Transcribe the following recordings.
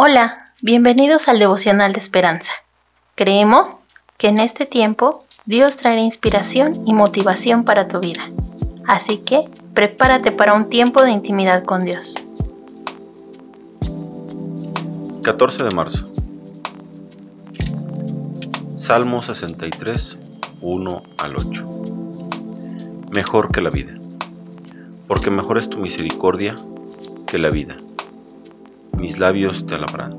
Hola, bienvenidos al devocional de esperanza. Creemos que en este tiempo Dios traerá inspiración y motivación para tu vida. Así que prepárate para un tiempo de intimidad con Dios. 14 de marzo. Salmo 63, 1 al 8. Mejor que la vida, porque mejor es tu misericordia que la vida. Mis labios te alabarán.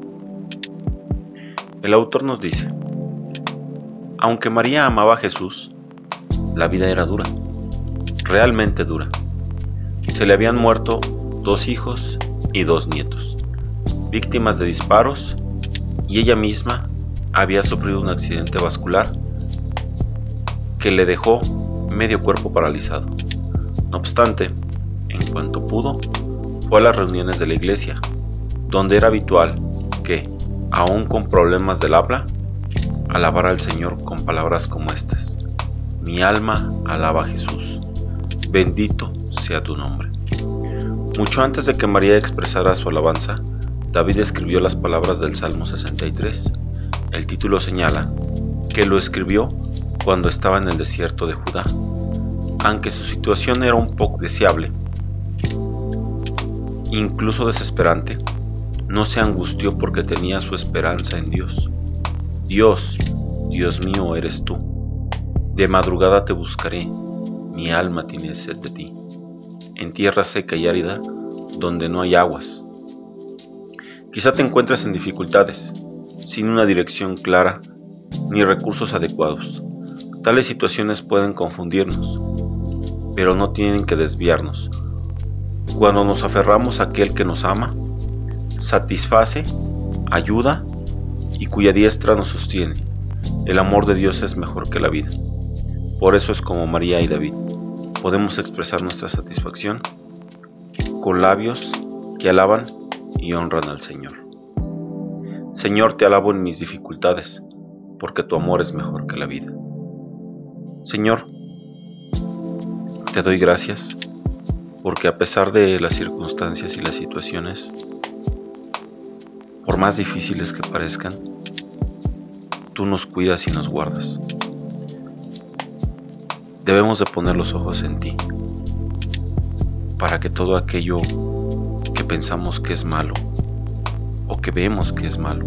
El autor nos dice, aunque María amaba a Jesús, la vida era dura, realmente dura. Se le habían muerto dos hijos y dos nietos víctimas de disparos y ella misma había sufrido un accidente vascular que le dejó medio cuerpo paralizado. No obstante, en cuanto pudo, fue a las reuniones de la iglesia, donde era habitual que, aun con problemas del habla, alabara al Señor con palabras como estas. Mi alma alaba a Jesús. Bendito sea tu nombre. Mucho antes de que María expresara su alabanza, David escribió las palabras del Salmo 63. El título señala que lo escribió cuando estaba en el desierto de Judá. Aunque su situación era un poco deseable, incluso desesperante, no se angustió porque tenía su esperanza en Dios. Dios, Dios mío eres tú. De madrugada te buscaré, mi alma tiene sed de ti. En tierra seca y árida, donde no hay aguas, Quizá te encuentres en dificultades, sin una dirección clara ni recursos adecuados. Tales situaciones pueden confundirnos, pero no tienen que desviarnos. Cuando nos aferramos a aquel que nos ama, satisface, ayuda y cuya diestra nos sostiene, el amor de Dios es mejor que la vida. Por eso es como María y David. Podemos expresar nuestra satisfacción con labios que alaban y honran al Señor. Señor, te alabo en mis dificultades, porque tu amor es mejor que la vida. Señor, te doy gracias, porque a pesar de las circunstancias y las situaciones, por más difíciles que parezcan, tú nos cuidas y nos guardas. Debemos de poner los ojos en ti, para que todo aquello pensamos que es malo o que vemos que es malo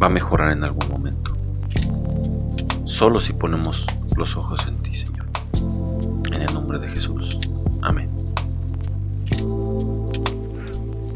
va a mejorar en algún momento. Solo si ponemos los ojos en ti, Señor. En el nombre de Jesús.